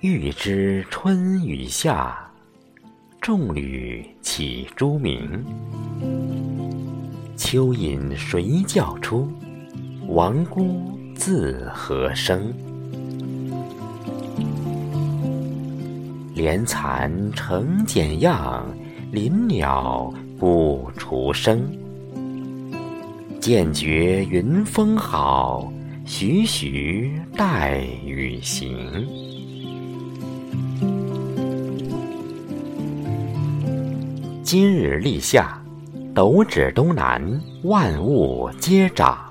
欲知春与夏，众旅起朱鸣。蚯蚓谁叫出？王姑自何生？莲残成茧样，林鸟不除声。渐觉云风好，徐徐带雨行。今日立夏，斗指东南，万物皆长。